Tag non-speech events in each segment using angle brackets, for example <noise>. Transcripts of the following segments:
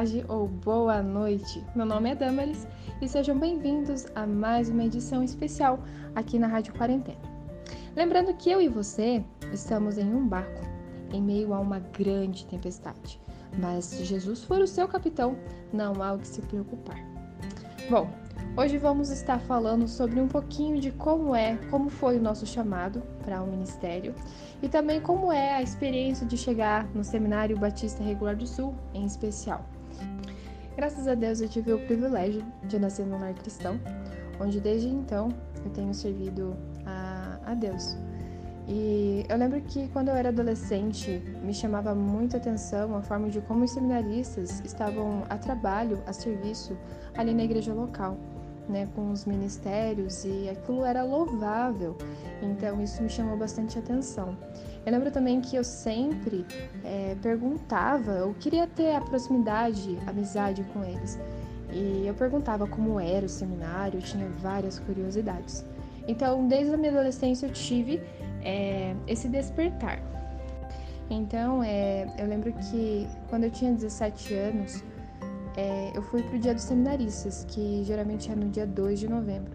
Tarde ou boa noite. Meu nome é Damaris e sejam bem-vindos a mais uma edição especial aqui na Rádio Quarentena. Lembrando que eu e você estamos em um barco em meio a uma grande tempestade, mas se Jesus for o seu capitão, não há o que se preocupar. Bom, Hoje vamos estar falando sobre um pouquinho de como é, como foi o nosso chamado para o ministério e também como é a experiência de chegar no Seminário Batista Regular do Sul, em especial. Graças a Deus eu tive o privilégio de nascer num lar cristão, onde desde então eu tenho servido a, a Deus. E eu lembro que quando eu era adolescente me chamava muita atenção a forma de como os seminaristas estavam a trabalho, a serviço ali na igreja local né, com os ministérios e aquilo era louvável. Então isso me chamou bastante atenção. Eu lembro também que eu sempre é, perguntava, eu queria ter a proximidade, amizade com eles. E eu perguntava como era o seminário, eu tinha várias curiosidades. Então, desde a minha adolescência, eu tive é, esse despertar. Então, é, eu lembro que quando eu tinha 17 anos, é, eu fui para o Dia dos Seminaristas, que geralmente é no dia 2 de novembro,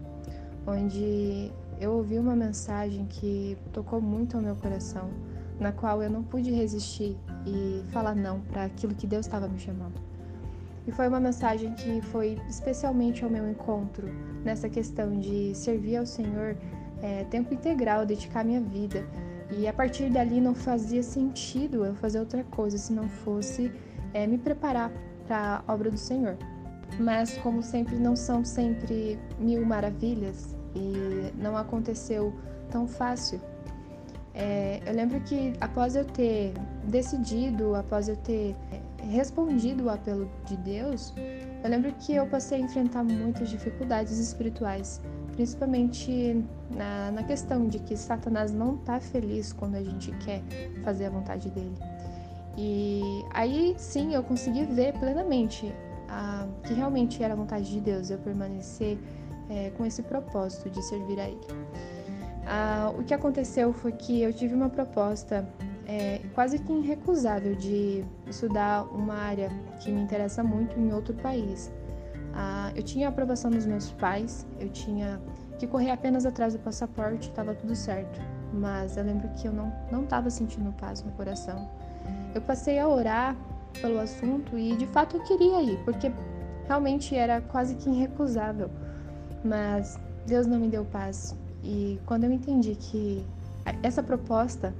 onde eu ouvi uma mensagem que tocou muito ao meu coração, na qual eu não pude resistir e falar não para aquilo que Deus estava me chamando. E foi uma mensagem que foi especialmente ao meu encontro nessa questão de servir ao Senhor é, tempo integral, dedicar minha vida. E a partir dali não fazia sentido eu fazer outra coisa se não fosse é, me preparar para a obra do Senhor. Mas, como sempre, não são sempre mil maravilhas e não aconteceu tão fácil. É, eu lembro que após eu ter decidido, após eu ter é, respondido o apelo de Deus, eu lembro que eu passei a enfrentar muitas dificuldades espirituais, principalmente na, na questão de que Satanás não está feliz quando a gente quer fazer a vontade dele. E aí sim eu consegui ver plenamente a, que realmente era a vontade de Deus eu permanecer é, com esse propósito de servir a Ele. Ah, o que aconteceu foi que eu tive uma proposta é, quase que irrecusável de estudar uma área que me interessa muito em outro país. Ah, eu tinha a aprovação dos meus pais, eu tinha que correr apenas atrás do passaporte, estava tudo certo. Mas eu lembro que eu não estava sentindo paz no coração eu passei a orar pelo assunto e de fato eu queria ir, porque realmente era quase que irrecusável. Mas Deus não me deu paz. E quando eu entendi que essa proposta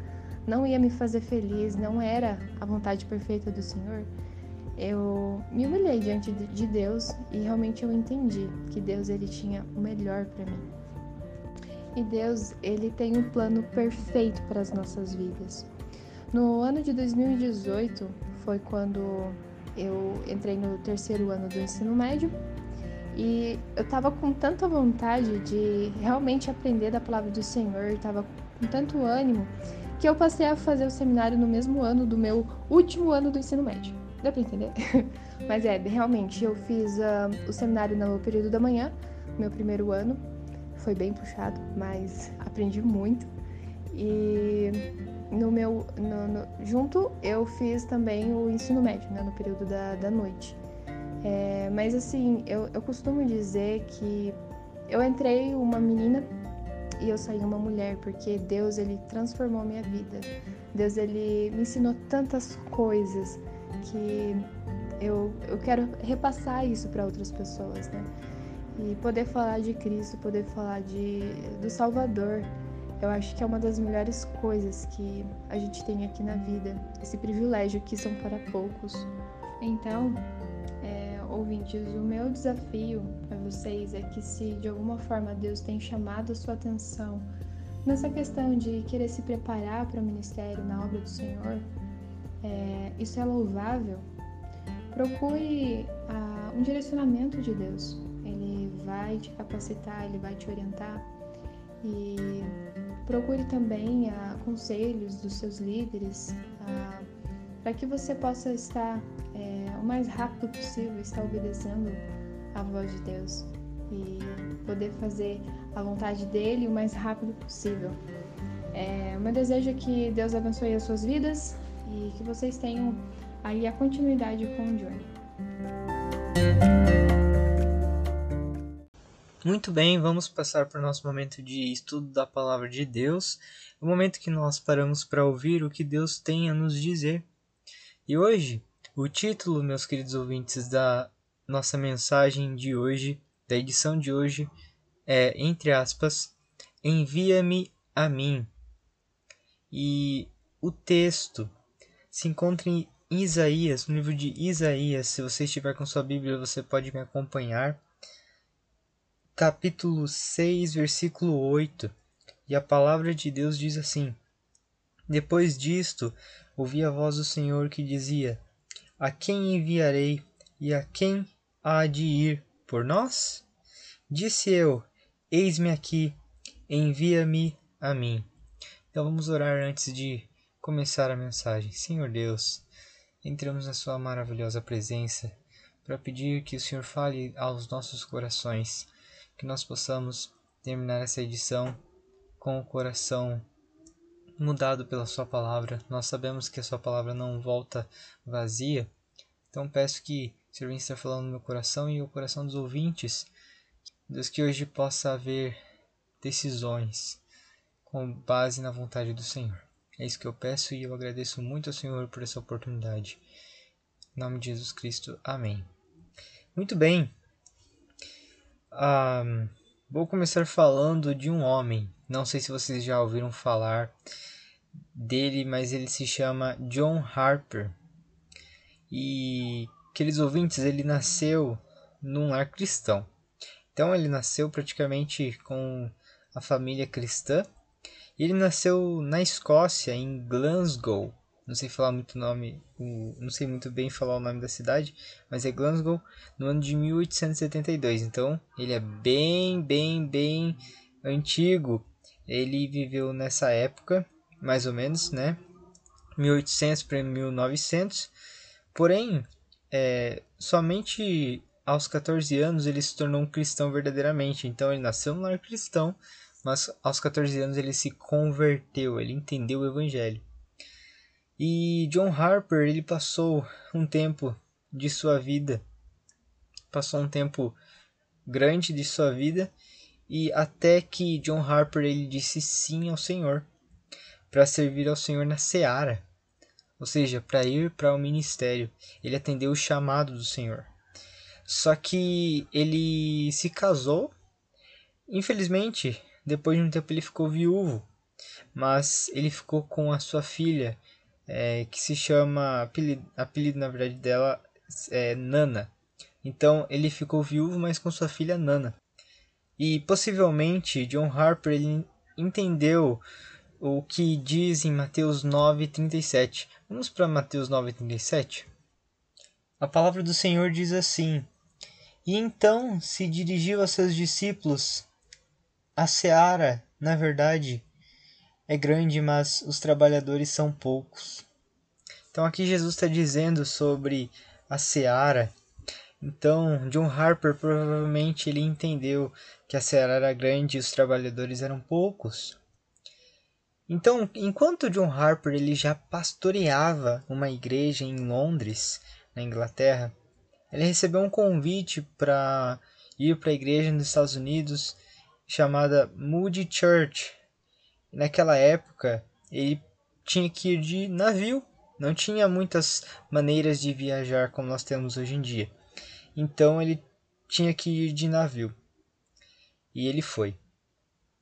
não ia me fazer feliz, não era a vontade perfeita do Senhor, eu me humilhei diante de Deus e realmente eu entendi que Deus ele tinha o melhor para mim. E Deus, ele tem um plano perfeito para as nossas vidas. No ano de 2018 foi quando eu entrei no terceiro ano do ensino médio e eu estava com tanta vontade de realmente aprender da palavra do Senhor, estava com tanto ânimo que eu passei a fazer o seminário no mesmo ano do meu último ano do ensino médio. Deu para entender? <laughs> Mas é, realmente, eu fiz uh, o seminário no período da manhã, meu primeiro ano. Foi bem puxado, mas aprendi muito. E no meu no, no, junto eu fiz também o ensino médio né, no período da, da noite é, mas assim eu, eu costumo dizer que eu entrei uma menina e eu saí uma mulher porque Deus ele transformou minha vida Deus ele me ensinou tantas coisas que eu, eu quero repassar isso para outras pessoas né e poder falar de Cristo poder falar de do Salvador eu acho que é uma das melhores coisas que a gente tem aqui na vida, esse privilégio que são para poucos. Então, ouvintes, o meu desafio para vocês é que se de alguma forma Deus tem chamado a sua atenção nessa questão de querer se preparar para o ministério na obra do Senhor, é, isso é louvável. Procure ah, um direcionamento de Deus. Ele vai te capacitar, ele vai te orientar e Procure também ah, conselhos dos seus líderes ah, para que você possa estar é, o mais rápido possível, estar obedecendo a voz de Deus e poder fazer a vontade dele o mais rápido possível. É, o meu desejo é que Deus abençoe as suas vidas e que vocês tenham aí a continuidade com o Johnny. Muito bem, vamos passar para o nosso momento de estudo da palavra de Deus, o momento que nós paramos para ouvir o que Deus tem a nos dizer. E hoje, o título, meus queridos ouvintes, da nossa mensagem de hoje, da edição de hoje, é, entre aspas, Envia-me a mim. E o texto se encontra em Isaías, no livro de Isaías. Se você estiver com sua Bíblia, você pode me acompanhar capítulo 6, versículo 8. E a palavra de Deus diz assim: Depois disto, ouvi a voz do Senhor que dizia: A quem enviarei e a quem há de ir por nós? Disse eu: Eis-me aqui, envia-me a mim. Então vamos orar antes de começar a mensagem. Senhor Deus, entramos na Sua maravilhosa presença para pedir que o Senhor fale aos nossos corações que nós possamos terminar essa edição com o coração mudado pela Sua palavra. Nós sabemos que a Sua palavra não volta vazia, então peço que o Senhor venha estar falando no meu coração e o coração dos ouvintes, Deus, que hoje possa haver decisões com base na vontade do Senhor. É isso que eu peço e eu agradeço muito ao Senhor por essa oportunidade. Em nome de Jesus Cristo, amém. Muito bem, um, vou começar falando de um homem. Não sei se vocês já ouviram falar dele, mas ele se chama John Harper. E, queridos ouvintes, ele nasceu num lar cristão. Então, ele nasceu praticamente com a família cristã. Ele nasceu na Escócia, em Glasgow, não sei falar muito nome, não sei muito bem falar o nome da cidade, mas é Glasgow, no ano de 1872. Então, ele é bem, bem, bem antigo. Ele viveu nessa época, mais ou menos, né? 1800 para 1900. Porém, é, somente aos 14 anos ele se tornou um cristão verdadeiramente. Então, ele nasceu no lar cristão, mas aos 14 anos ele se converteu, ele entendeu o evangelho. E John Harper, ele passou um tempo de sua vida, passou um tempo grande de sua vida e até que John Harper ele disse sim ao Senhor para servir ao Senhor na seara, ou seja, para ir para o ministério. Ele atendeu o chamado do Senhor. Só que ele se casou. Infelizmente, depois de um tempo ele ficou viúvo, mas ele ficou com a sua filha é, que se chama, apelido, apelido na verdade dela é Nana. Então ele ficou viúvo, mas com sua filha Nana. E possivelmente John Harper ele entendeu o que diz em Mateus 9:37. Vamos para Mateus 9:37. A palavra do Senhor diz assim: E então se dirigiu a seus discípulos: A seara, na verdade, é grande, mas os trabalhadores são poucos. Então aqui Jesus está dizendo sobre a seara. Então John Harper provavelmente ele entendeu que a seara era grande e os trabalhadores eram poucos. Então, enquanto John Harper ele já pastoreava uma igreja em Londres, na Inglaterra, ele recebeu um convite para ir para a igreja nos Estados Unidos chamada Moody Church, naquela época ele tinha que ir de navio, não tinha muitas maneiras de viajar como nós temos hoje em dia. Então ele tinha que ir de navio. E ele foi.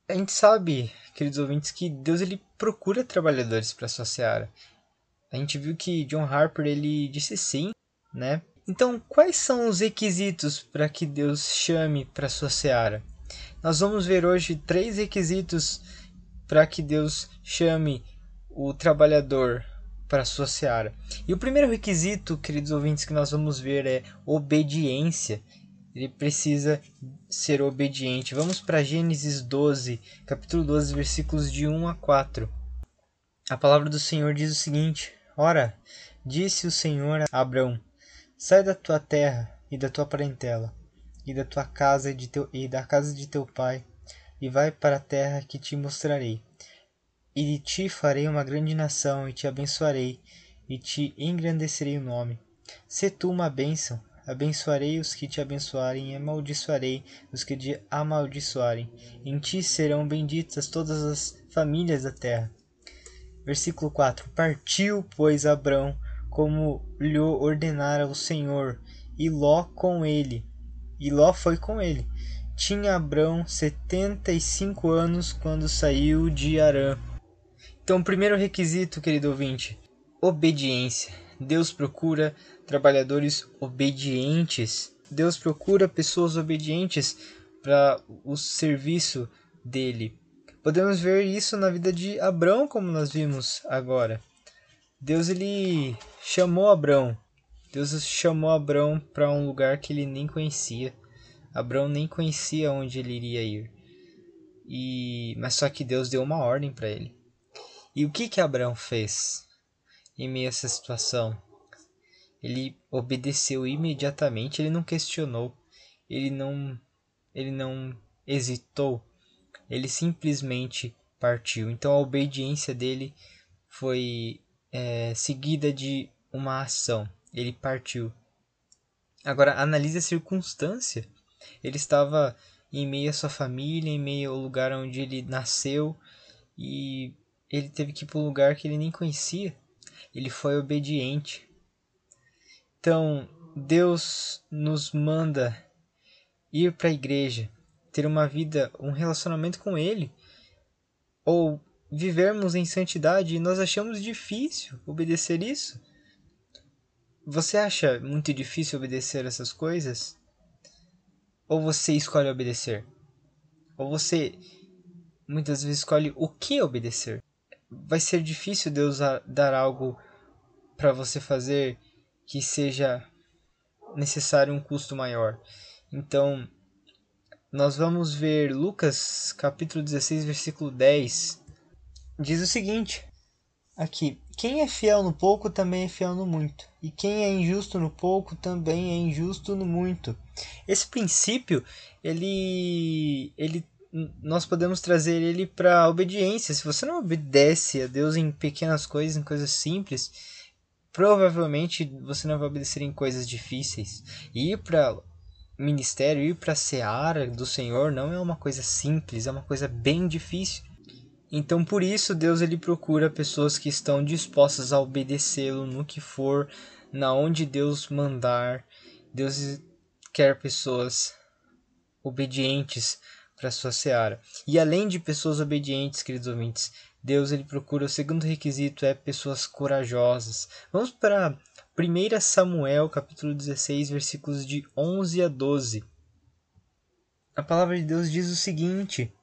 A gente sabe, queridos ouvintes, que Deus ele procura trabalhadores para sua seara. A gente viu que John Harper ele disse sim, né? Então, quais são os requisitos para que Deus chame para sua seara? Nós vamos ver hoje três requisitos para que Deus chame o trabalhador para sua seara. E o primeiro requisito, queridos ouvintes, que nós vamos ver é obediência. Ele precisa ser obediente. Vamos para Gênesis 12, capítulo 12, versículos de 1 a 4. A palavra do Senhor diz o seguinte: Ora, disse o Senhor a Abraão: Sai da tua terra e da tua parentela, e da tua casa e, teu, e da casa de teu pai e vai para a terra que te mostrarei. E de ti farei uma grande nação, e te abençoarei, e te engrandecerei o nome. Se tu uma bênção, abençoarei os que te abençoarem e amaldiçoarei os que te amaldiçoarem. Em ti serão benditas todas as famílias da terra. Versículo 4: Partiu, pois, Abrão, como lhe ordenara o Senhor, e Ló com ele. E Ló foi com ele. Tinha Abrão setenta e cinco anos quando saiu de Arã. Então, primeiro requisito, querido ouvinte, obediência. Deus procura trabalhadores obedientes. Deus procura pessoas obedientes para o serviço dele. Podemos ver isso na vida de Abrão, como nós vimos agora. Deus ele chamou Abrão. Deus chamou Abrão para um lugar que ele nem conhecia. Abrão nem conhecia onde ele iria ir. E mas só que Deus deu uma ordem para ele. E o que que Abraão fez em meio a essa situação? Ele obedeceu imediatamente, ele não questionou, ele não ele não hesitou ele simplesmente partiu. Então a obediência dele foi é, seguida de uma ação. Ele partiu. Agora analise a circunstância. Ele estava em meio à sua família, em meio ao lugar onde ele nasceu e ele teve que ir para um lugar que ele nem conhecia. Ele foi obediente. Então, Deus nos manda ir para a igreja, ter uma vida, um relacionamento com Ele, ou vivermos em santidade e nós achamos difícil obedecer isso? Você acha muito difícil obedecer essas coisas? Ou você escolhe obedecer? Ou você muitas vezes escolhe o que obedecer? Vai ser difícil Deus dar algo para você fazer que seja necessário um custo maior. Então, nós vamos ver Lucas capítulo 16, versículo 10. Diz o seguinte: aqui, quem é fiel no pouco também é fiel no muito, e quem é injusto no pouco também é injusto no muito. Esse princípio, ele ele nós podemos trazer ele para obediência. Se você não obedece a Deus em pequenas coisas, em coisas simples, provavelmente você não vai obedecer em coisas difíceis. E ir para ministério, ir para a seara do Senhor não é uma coisa simples, é uma coisa bem difícil. Então, por isso, Deus ele procura pessoas que estão dispostas a obedecê-lo no que for, na onde Deus mandar. Deus quer pessoas obedientes para sua seara. E além de pessoas obedientes, queridos ouvintes, Deus ele procura o segundo requisito é pessoas corajosas. Vamos para 1 Samuel, capítulo 16, versículos de 11 a 12. A palavra de Deus diz o seguinte: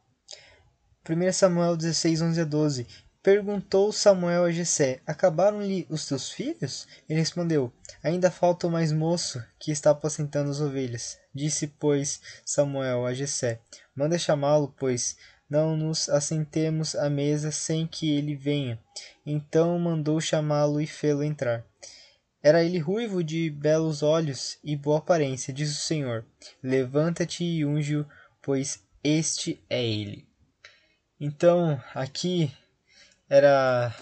1 Samuel 16, 11 a 12. Perguntou Samuel a Jessé: Acabaram-lhe os teus filhos? Ele respondeu: Ainda falta o mais moço, que está apacentando as ovelhas. Disse, pois, Samuel a Jessé: Manda chamá-lo, pois não nos assentemos à mesa sem que ele venha. Então mandou chamá-lo e fê-lo entrar. Era ele ruivo de belos olhos e boa aparência, diz o Senhor. Levanta-te e unge-o, pois este é ele. Então, aqui era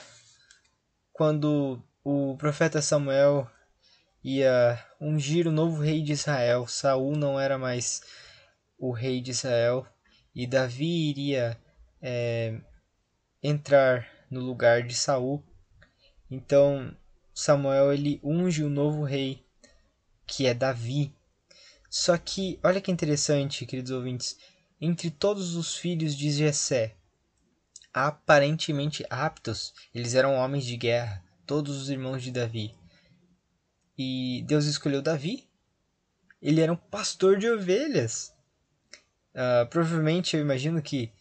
quando o profeta Samuel ia ungir o novo rei de Israel. Saul não era mais o rei de Israel e Davi iria é, entrar no lugar de Saul. Então Samuel ele unge o novo rei, que é Davi. Só que, olha que interessante, queridos ouvintes, entre todos os filhos de Jessé, aparentemente aptos, eles eram homens de guerra, todos os irmãos de Davi. E Deus escolheu Davi. Ele era um pastor de ovelhas. Uh, provavelmente eu imagino que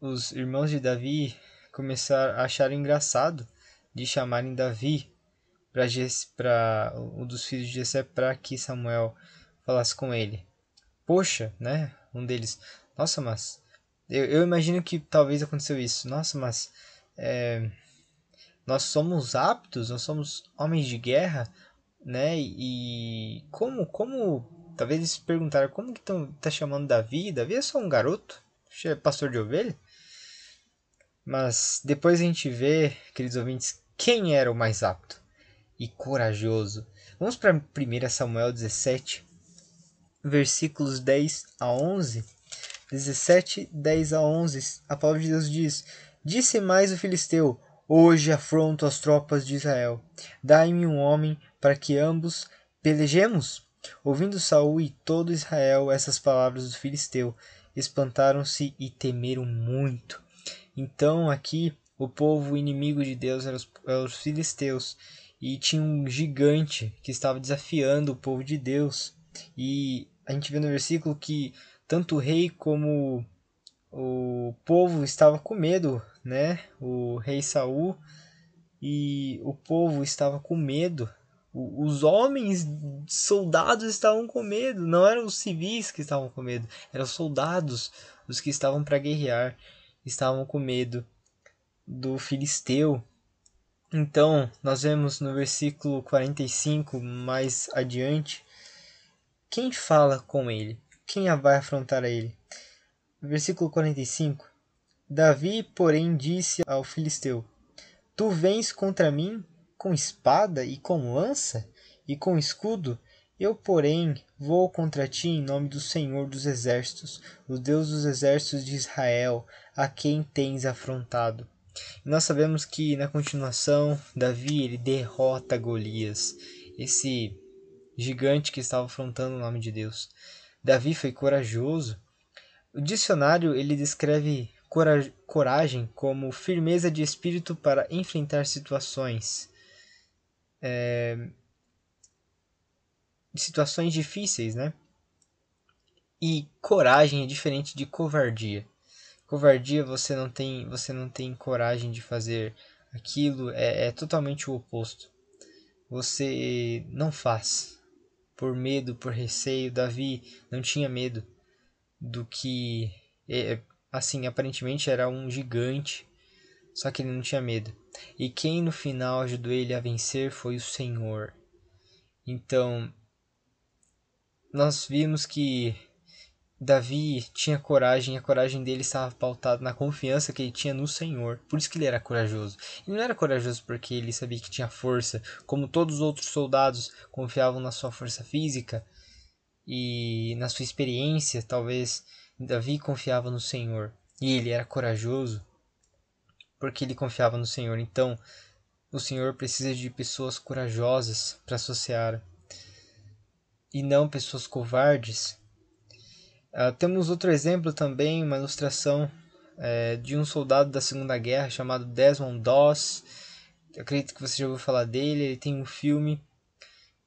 os irmãos de Davi começaram a achar engraçado de chamarem Davi para um dos filhos de Jessé para que Samuel falasse com ele. Poxa, né? Um deles. Nossa, mas eu, eu imagino que talvez aconteceu isso. Nossa, mas é, nós somos aptos, nós somos homens de guerra, né? E como, como, talvez eles perguntaram como que estão tá chamando Davi? Davi é só um garoto, é pastor de ovelha. Mas depois a gente vê, queridos ouvintes, quem era o mais apto. e corajoso. Vamos para 1 Samuel 17, versículos 10 a 11. 17, 10 a 11. A palavra de Deus diz: Disse mais o filisteu: Hoje afronto as tropas de Israel. Dai-me um homem para que ambos pelejemos. Ouvindo Saul e todo Israel essas palavras do filisteu, espantaram-se e temeram muito. Então aqui o povo inimigo de Deus eram os, eram os filisteus e tinha um gigante que estava desafiando o povo de Deus. E a gente vê no versículo que tanto o rei como o povo estava com medo, né? O rei Saul e o povo estava com medo. Os homens soldados estavam com medo, não eram os civis que estavam com medo, eram os soldados, os que estavam para guerrear, estavam com medo do filisteu. Então, nós vemos no versículo 45 mais adiante quem fala com ele, quem vai afrontar a ele. Versículo 45: Davi, porém, disse ao filisteu: Tu vens contra mim com espada e com lança e com escudo? Eu, porém, vou contra ti em nome do Senhor dos Exércitos, o Deus dos Exércitos de Israel, a quem tens afrontado. Nós sabemos que na continuação Davi ele derrota Golias, esse gigante que estava afrontando o nome de Deus. Davi foi corajoso o dicionário ele descreve coragem como firmeza de espírito para enfrentar situações. É, situações difíceis, né? E coragem é diferente de covardia. Covardia você não tem, você não tem coragem de fazer aquilo, é, é totalmente o oposto. Você não faz por medo, por receio. Davi não tinha medo do que é, assim aparentemente era um gigante só que ele não tinha medo e quem no final ajudou ele a vencer foi o Senhor então nós vimos que Davi tinha coragem, a coragem dele estava pautada na confiança que ele tinha no Senhor. Por isso que ele era corajoso. Ele não era corajoso porque ele sabia que tinha força, como todos os outros soldados confiavam na sua força física e na sua experiência, talvez Davi confiava no Senhor e ele era corajoso porque ele confiava no Senhor. Então, o Senhor precisa de pessoas corajosas para associar e não pessoas covardes. Uh, temos outro exemplo também, uma ilustração é, de um soldado da Segunda Guerra chamado Desmond Doss. Eu acredito que você já ouviu falar dele. Ele tem um filme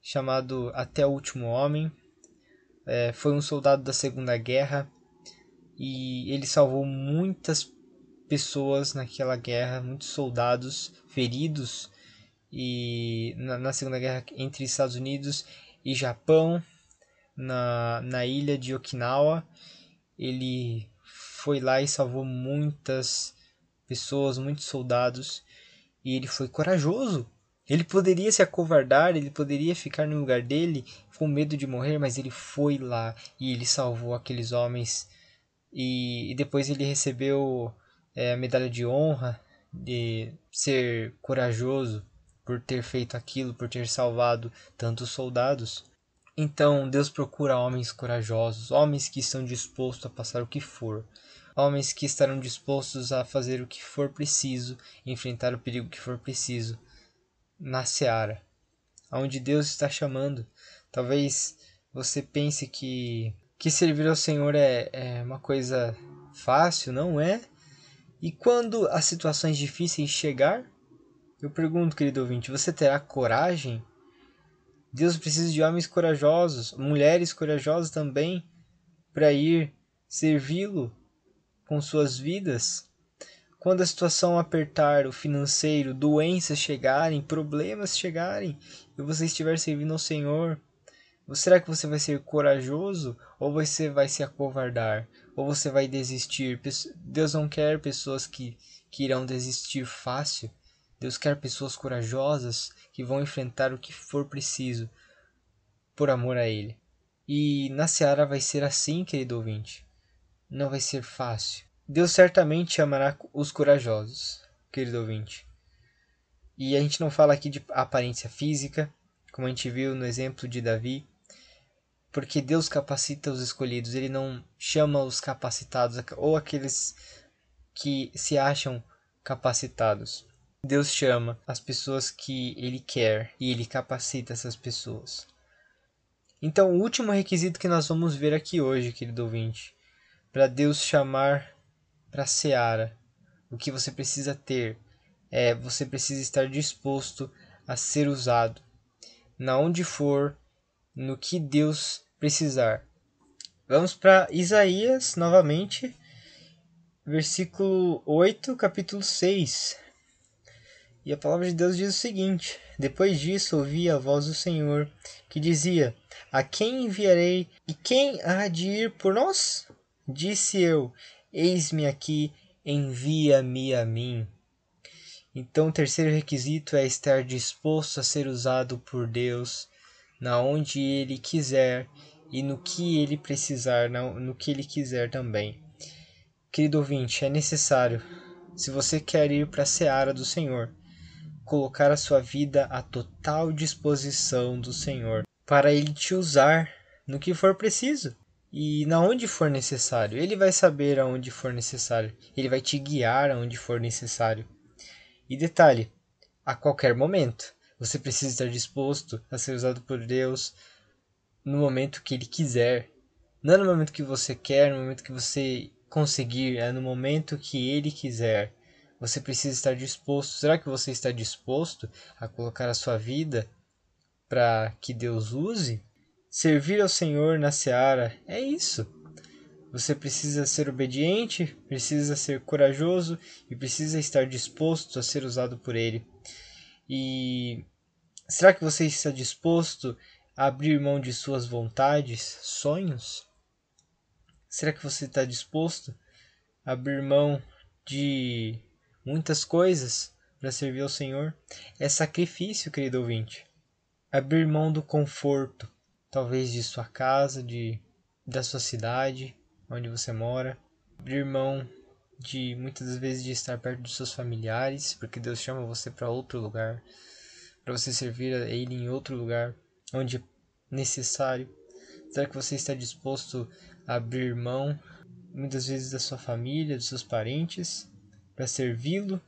chamado Até o Último Homem é, foi um soldado da Segunda Guerra e ele salvou muitas pessoas naquela guerra, muitos soldados feridos e na, na Segunda Guerra entre Estados Unidos e Japão na, na ilha de Okinawa ele foi lá e salvou muitas pessoas, muitos soldados e ele foi corajoso ele poderia se acovardar, ele poderia ficar no lugar dele com medo de morrer, mas ele foi lá e ele salvou aqueles homens. E, e depois ele recebeu é, a medalha de honra de ser corajoso por ter feito aquilo, por ter salvado tantos soldados. Então Deus procura homens corajosos, homens que estão dispostos a passar o que for, homens que estarão dispostos a fazer o que for preciso, enfrentar o perigo que for preciso na seara, aonde Deus está chamando. Talvez você pense que que servir ao Senhor é, é uma coisa fácil, não é? E quando as situações difíceis chegar, eu pergunto, querido ouvinte, você terá coragem? Deus precisa de homens corajosos, mulheres corajosas também, para ir servi-lo com suas vidas. Quando a situação apertar, o financeiro, doenças chegarem, problemas chegarem, e você estiver servindo ao Senhor, será que você vai ser corajoso ou você vai se acovardar? Ou você vai desistir? Deus não quer pessoas que, que irão desistir fácil. Deus quer pessoas corajosas que vão enfrentar o que for preciso por amor a Ele. E na Seara vai ser assim, querido ouvinte. Não vai ser fácil. Deus certamente amará os corajosos, querido ouvinte. E a gente não fala aqui de aparência física, como a gente viu no exemplo de Davi, porque Deus capacita os escolhidos, ele não chama os capacitados ou aqueles que se acham capacitados. Deus chama as pessoas que ele quer e ele capacita essas pessoas. Então, o último requisito que nós vamos ver aqui hoje, querido ouvinte, para Deus chamar para a seara, o que você precisa ter é você precisa estar disposto a ser usado, na onde for, no que Deus precisar. Vamos para Isaías novamente, versículo 8, capítulo 6. E a palavra de Deus diz o seguinte: Depois disso ouvi a voz do Senhor, que dizia: A quem enviarei e quem há de ir por nós? Disse eu: Eis-me aqui, envia-me a mim. Então, o terceiro requisito é estar disposto a ser usado por Deus na onde Ele quiser e no que Ele precisar, no que Ele quiser também. Querido ouvinte, é necessário, se você quer ir para a seara do Senhor, colocar a sua vida à total disposição do Senhor, para Ele te usar no que for preciso e na onde for necessário. Ele vai saber aonde for necessário, Ele vai te guiar aonde for necessário. E detalhe, a qualquer momento, você precisa estar disposto a ser usado por Deus no momento que Ele quiser. Não no momento que você quer, no momento que você conseguir, é no momento que Ele quiser. Você precisa estar disposto. Será que você está disposto a colocar a sua vida para que Deus use? Servir ao Senhor na seara é isso. Você precisa ser obediente, precisa ser corajoso e precisa estar disposto a ser usado por Ele. E será que você está disposto a abrir mão de suas vontades, sonhos? Será que você está disposto a abrir mão de muitas coisas para servir ao Senhor. É sacrifício, querido ouvinte. Abrir mão do conforto, talvez de sua casa, de da sua cidade, onde você mora. Abrir mão de muitas vezes de estar perto dos seus familiares, porque Deus chama você para outro lugar, para você servir a Ele em outro lugar, onde é necessário. Será que você está disposto a abrir mão muitas vezes da sua família, dos seus parentes, para servi-lo.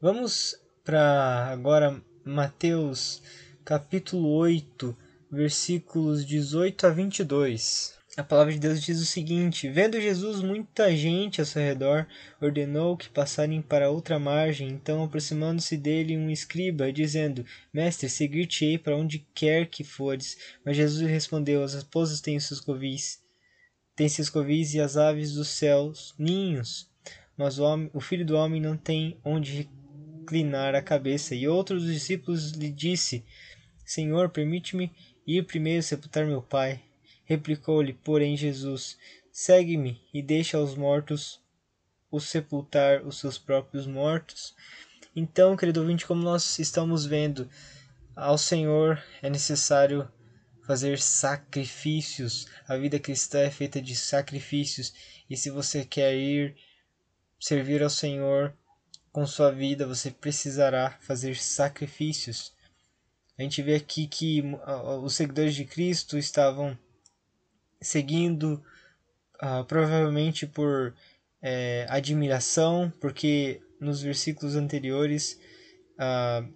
Vamos para agora Mateus capítulo 8, versículos 18 a 22. A palavra de Deus diz o seguinte: Vendo Jesus muita gente ao seu redor, ordenou que passarem para outra margem. Então, aproximando-se dele, um escriba, dizendo: Mestre, seguir-te-ei para onde quer que fores. Mas Jesus respondeu: As raposas têm seus covis, têm seus covis e as aves dos céus ninhos mas o, homem, o filho do homem não tem onde reclinar a cabeça. E outro dos discípulos lhe disse: Senhor, permite-me ir primeiro sepultar meu pai. Replicou-lhe, porém, Jesus: Segue-me e deixa aos mortos os sepultar os seus próprios mortos. Então, querido ouvinte, como nós estamos vendo, ao Senhor é necessário fazer sacrifícios. A vida cristã é feita de sacrifícios. E se você quer ir servir ao Senhor com sua vida, você precisará fazer sacrifícios. A gente vê aqui que os seguidores de Cristo estavam seguindo uh, provavelmente por é, admiração, porque nos versículos anteriores uh,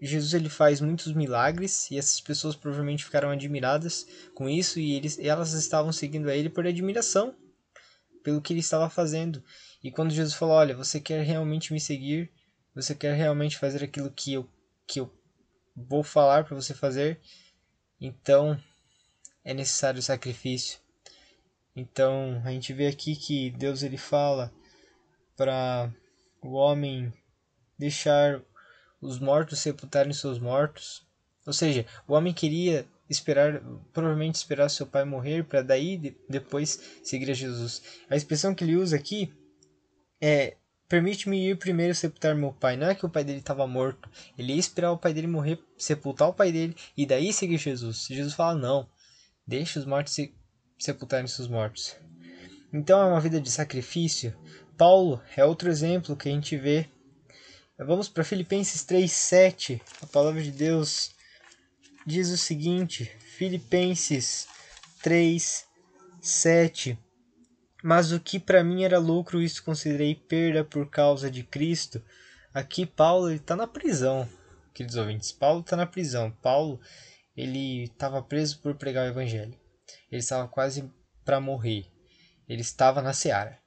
Jesus ele faz muitos milagres e essas pessoas provavelmente ficaram admiradas com isso e eles, elas estavam seguindo a ele por admiração pelo que ele estava fazendo. E quando Jesus falou: Olha, você quer realmente me seguir? Você quer realmente fazer aquilo que eu, que eu vou falar para você fazer? Então é necessário sacrifício. Então a gente vê aqui que Deus ele fala para o homem deixar os mortos sepultarem seus mortos. Ou seja, o homem queria esperar, provavelmente esperar seu pai morrer para daí depois seguir a Jesus. A expressão que ele usa aqui é permite-me ir primeiro sepultar meu pai. Não é que o pai dele estava morto. Ele ia esperar o pai dele morrer, sepultar o pai dele e daí seguir Jesus. Jesus fala: não, deixe os mortos se sepultarem seus mortos. Então é uma vida de sacrifício. Paulo é outro exemplo que a gente vê Vamos para Filipenses 3:7. A palavra de Deus diz o seguinte: Filipenses 3:7. Mas o que para mim era lucro, isso considerei perda por causa de Cristo. Aqui Paulo está na prisão, queridos ouvintes. Paulo está na prisão. Paulo ele estava preso por pregar o evangelho. Ele estava quase para morrer. Ele estava na seara.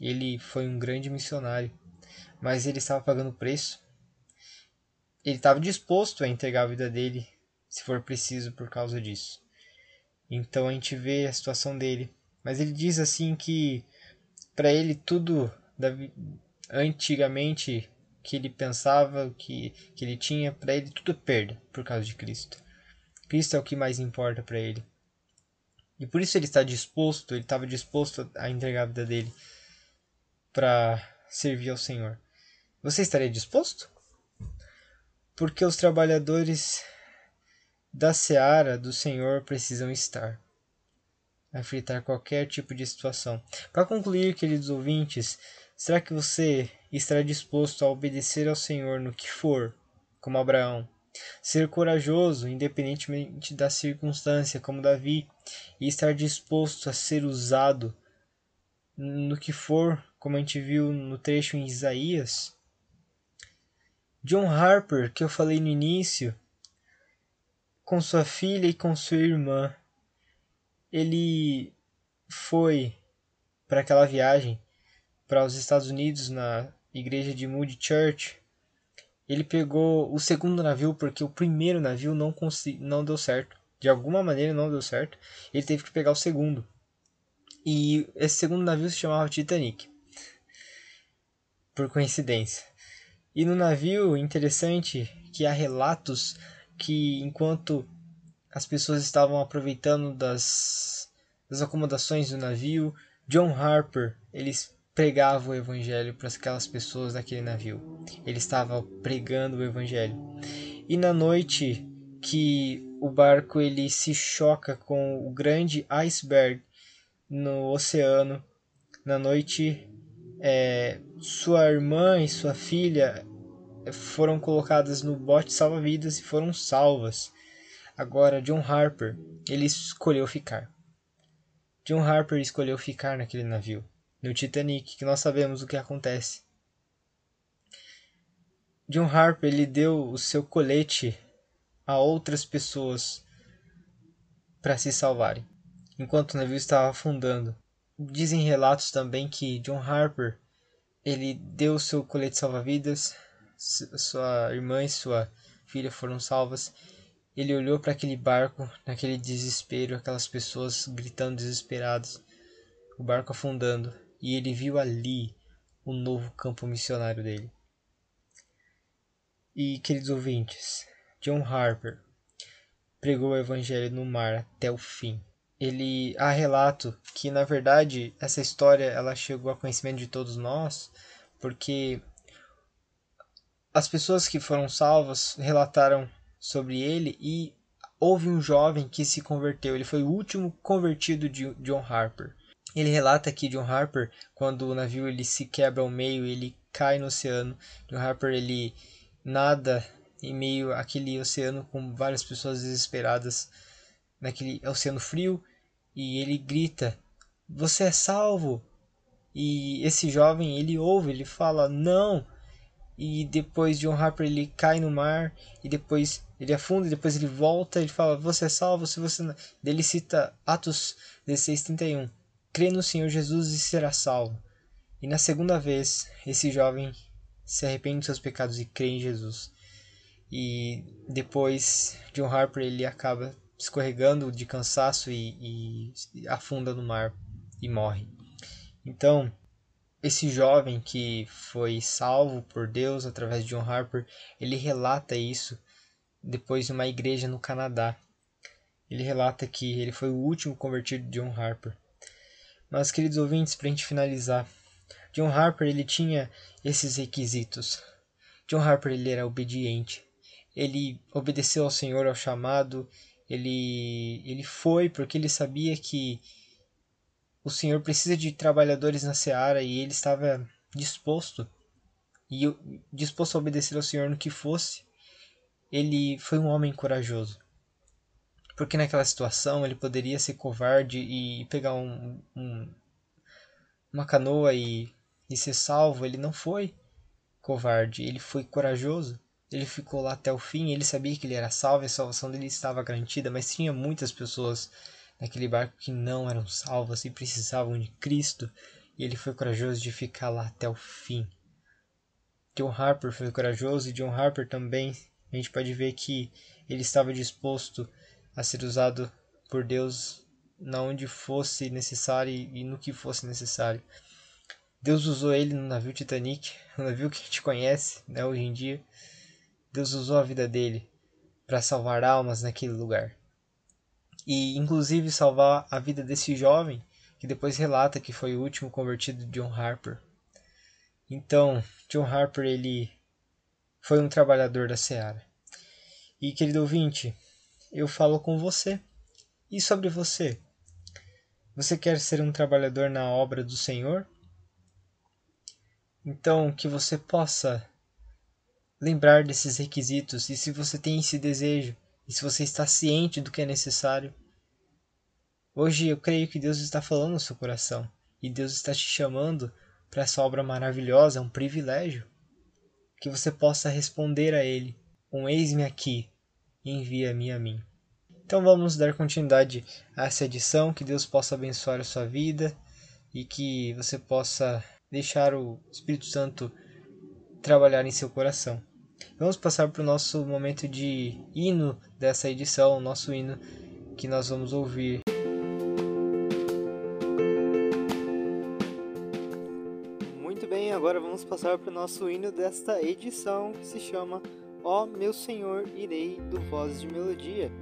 Ele foi um grande missionário, mas ele estava pagando preço. Ele estava disposto a entregar a vida dele, se for preciso, por causa disso. Então a gente vê a situação dele mas ele diz assim que para ele tudo da, antigamente que ele pensava, que, que ele tinha, para ele tudo é perda por causa de Cristo. Cristo é o que mais importa para ele. E por isso ele está disposto, ele estava disposto a entregar a vida dele para servir ao Senhor. Você estaria disposto? Porque os trabalhadores da seara do Senhor precisam estar a enfrentar qualquer tipo de situação. Para concluir, queridos ouvintes, será que você estará disposto a obedecer ao Senhor no que for, como Abraão? Ser corajoso, independentemente da circunstância, como Davi, e estar disposto a ser usado no que for, como a gente viu no trecho em Isaías? John Harper, que eu falei no início, com sua filha e com sua irmã, ele foi para aquela viagem para os Estados Unidos na igreja de Moody Church. Ele pegou o segundo navio porque o primeiro navio não não deu certo. De alguma maneira não deu certo. Ele teve que pegar o segundo. E esse segundo navio se chamava Titanic. Por coincidência. E no navio, interessante que há relatos que enquanto as pessoas estavam aproveitando das, das acomodações do navio. John Harper, eles pregava o evangelho para aquelas pessoas daquele navio. Ele estava pregando o evangelho. E na noite que o barco ele se choca com o grande iceberg no oceano, na noite é, sua irmã e sua filha foram colocadas no bote salva-vidas e foram salvas. Agora, John Harper, ele escolheu ficar. John Harper escolheu ficar naquele navio, no Titanic, que nós sabemos o que acontece. John Harper ele deu o seu colete a outras pessoas para se salvarem, enquanto o navio estava afundando. Dizem relatos também que John Harper ele deu o seu colete salva-vidas, sua irmã e sua filha foram salvas ele olhou para aquele barco, naquele desespero, aquelas pessoas gritando desesperadas, o barco afundando, e ele viu ali o novo campo missionário dele. E, queridos ouvintes, John Harper pregou o evangelho no mar até o fim. Ele há relato que, na verdade, essa história ela chegou a conhecimento de todos nós, porque as pessoas que foram salvas relataram sobre ele e houve um jovem que se converteu. Ele foi o último convertido de John Harper. Ele relata que John Harper, quando o navio ele se quebra ao meio, ele cai no oceano. John Harper ele nada em meio àquele oceano com várias pessoas desesperadas naquele oceano frio e ele grita: "Você é salvo!" E esse jovem ele ouve, ele fala: "Não, e depois John Harper ele cai no mar e depois ele afunda e depois ele volta ele fala você é salvo se você não... ele cita Atos 16:31 crê no Senhor Jesus e será salvo. E na segunda vez esse jovem se arrepende dos seus pecados e crê em Jesus. E depois John Harper ele acaba escorregando de cansaço e, e afunda no mar e morre. Então esse jovem que foi salvo por Deus através de John Harper, ele relata isso depois de uma igreja no Canadá. Ele relata que ele foi o último convertido de John Harper. Mas, queridos ouvintes, para a gente finalizar, John Harper ele tinha esses requisitos. John Harper ele era obediente. Ele obedeceu ao Senhor ao chamado. Ele ele foi porque ele sabia que o Senhor precisa de trabalhadores na seara e ele estava disposto. e disposto a obedecer ao Senhor no que fosse, ele foi um homem corajoso. Porque naquela situação ele poderia ser covarde e pegar um, um, uma canoa e, e ser salvo. Ele não foi covarde, ele foi corajoso. Ele ficou lá até o fim, ele sabia que ele era salvo a salvação dele estava garantida, mas tinha muitas pessoas naquele barco que não eram salvas e precisavam de Cristo, e ele foi corajoso de ficar lá até o fim. John Harper foi corajoso e John Harper também, a gente pode ver que ele estava disposto a ser usado por Deus na onde fosse necessário e no que fosse necessário. Deus usou ele no navio Titanic, <laughs> o navio que a gente conhece né, hoje em dia. Deus usou a vida dele para salvar almas naquele lugar. E inclusive salvar a vida desse jovem que depois relata que foi o último convertido de John Harper. Então, John Harper ele foi um trabalhador da seara. E querido ouvinte, eu falo com você. E sobre você? Você quer ser um trabalhador na obra do Senhor? Então, que você possa lembrar desses requisitos e se você tem esse desejo e se você está ciente do que é necessário. Hoje eu creio que Deus está falando no seu coração e Deus está te chamando para essa obra maravilhosa, é um privilégio, que você possa responder a Ele: Um eis-me aqui, envia-me a mim. Então vamos dar continuidade a essa edição, que Deus possa abençoar a sua vida e que você possa deixar o Espírito Santo trabalhar em seu coração. Vamos passar para o nosso momento de hino dessa edição, o nosso hino que nós vamos ouvir. Vamos passar para o nosso hino desta edição que se chama Ó oh, meu Senhor, irei do Voz de Melodia.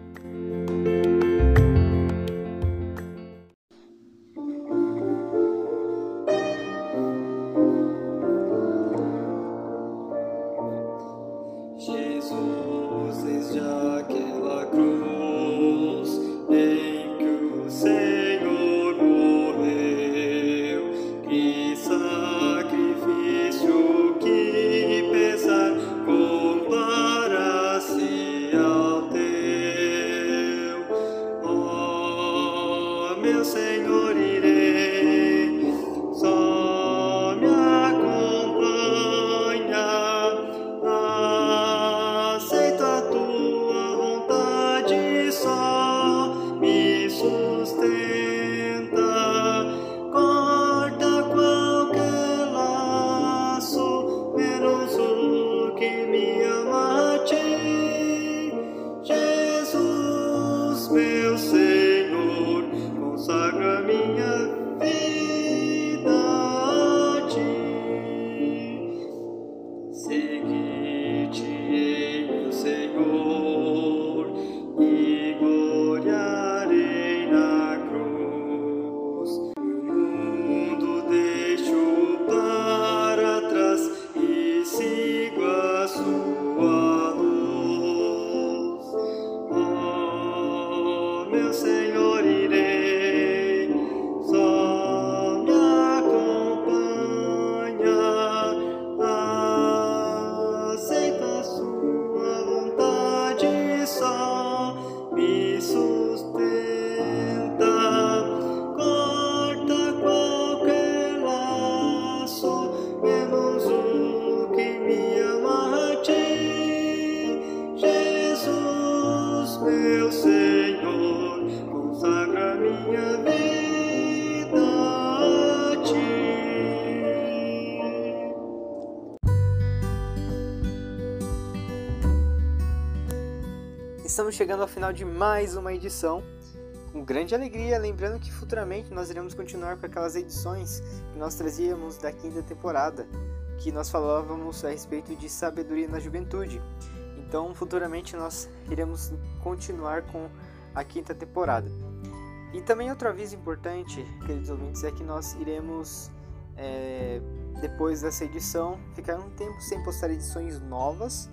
Estamos chegando ao final de mais uma edição. Com grande alegria, lembrando que futuramente nós iremos continuar com aquelas edições que nós trazíamos da quinta temporada, que nós falávamos a respeito de sabedoria na juventude. Então, futuramente nós iremos continuar com a quinta temporada. E também outro aviso importante, queridos ouvintes, é que nós iremos, é, depois dessa edição, ficar um tempo sem postar edições novas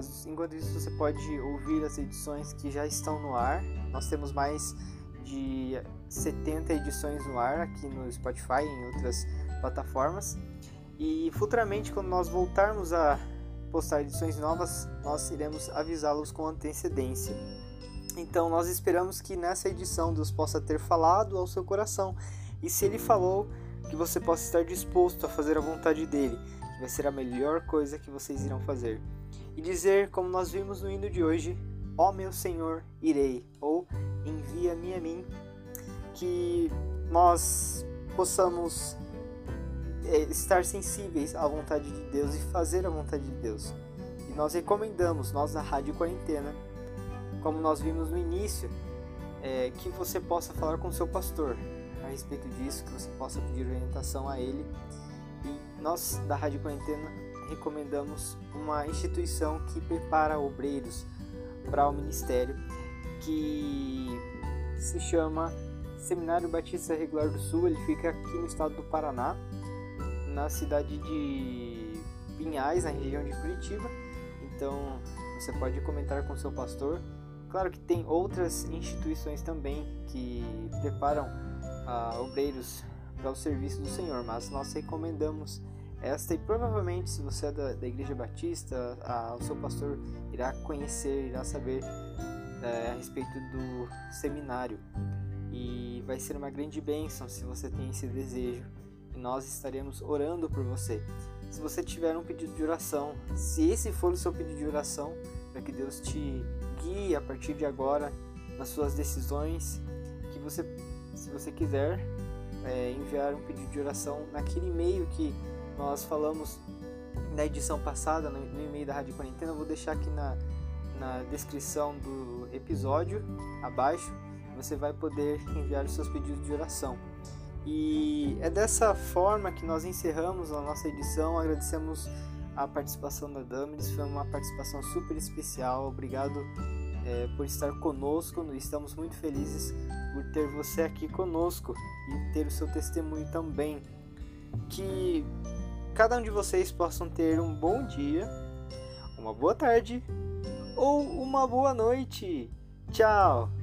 mas enquanto isso você pode ouvir as edições que já estão no ar. Nós temos mais de 70 edições no ar aqui no Spotify e em outras plataformas. E futuramente, quando nós voltarmos a postar edições novas, nós iremos avisá-los com antecedência. Então, nós esperamos que nessa edição Deus possa ter falado ao seu coração. E se ele falou, que você possa estar disposto a fazer a vontade dele, que vai ser a melhor coisa que vocês irão fazer. E dizer, como nós vimos no hino de hoje, ó meu Senhor, irei, ou envia-me a mim, que nós possamos é, estar sensíveis à vontade de Deus e fazer a vontade de Deus. E nós recomendamos, nós da Rádio Quarentena, como nós vimos no início, é, que você possa falar com seu pastor a respeito disso, que você possa pedir orientação a ele. E nós da Rádio Quarentena recomendamos uma instituição que prepara obreiros para o ministério, que se chama Seminário Batista Regular do Sul. Ele fica aqui no estado do Paraná, na cidade de Pinhais, na região de Curitiba. Então você pode comentar com seu pastor. Claro que tem outras instituições também que preparam uh, obreiros para o serviço do Senhor, mas nós recomendamos esta e provavelmente se você é da, da Igreja Batista, uh, o seu pastor irá conhecer, irá saber uh, a respeito do seminário e vai ser uma grande bênção se você tem esse desejo e nós estaremos orando por você. Se você tiver um pedido de oração, se esse for o seu pedido de oração, para que Deus te guie a partir de agora nas suas decisões, que você, se você quiser, é, enviar um pedido de oração naquele e-mail que nós falamos na edição passada, no, no e-mail da Rádio Quarentena, eu vou deixar aqui na, na descrição do episódio abaixo você vai poder enviar os seus pedidos de oração. E é dessa forma que nós encerramos a nossa edição. Agradecemos a participação da Damaris, foi uma participação super especial. Obrigado é, por estar conosco. Estamos muito felizes por ter você aqui conosco e ter o seu testemunho também. Que cada um de vocês possam ter um bom dia, uma boa tarde ou uma boa noite. Tchau!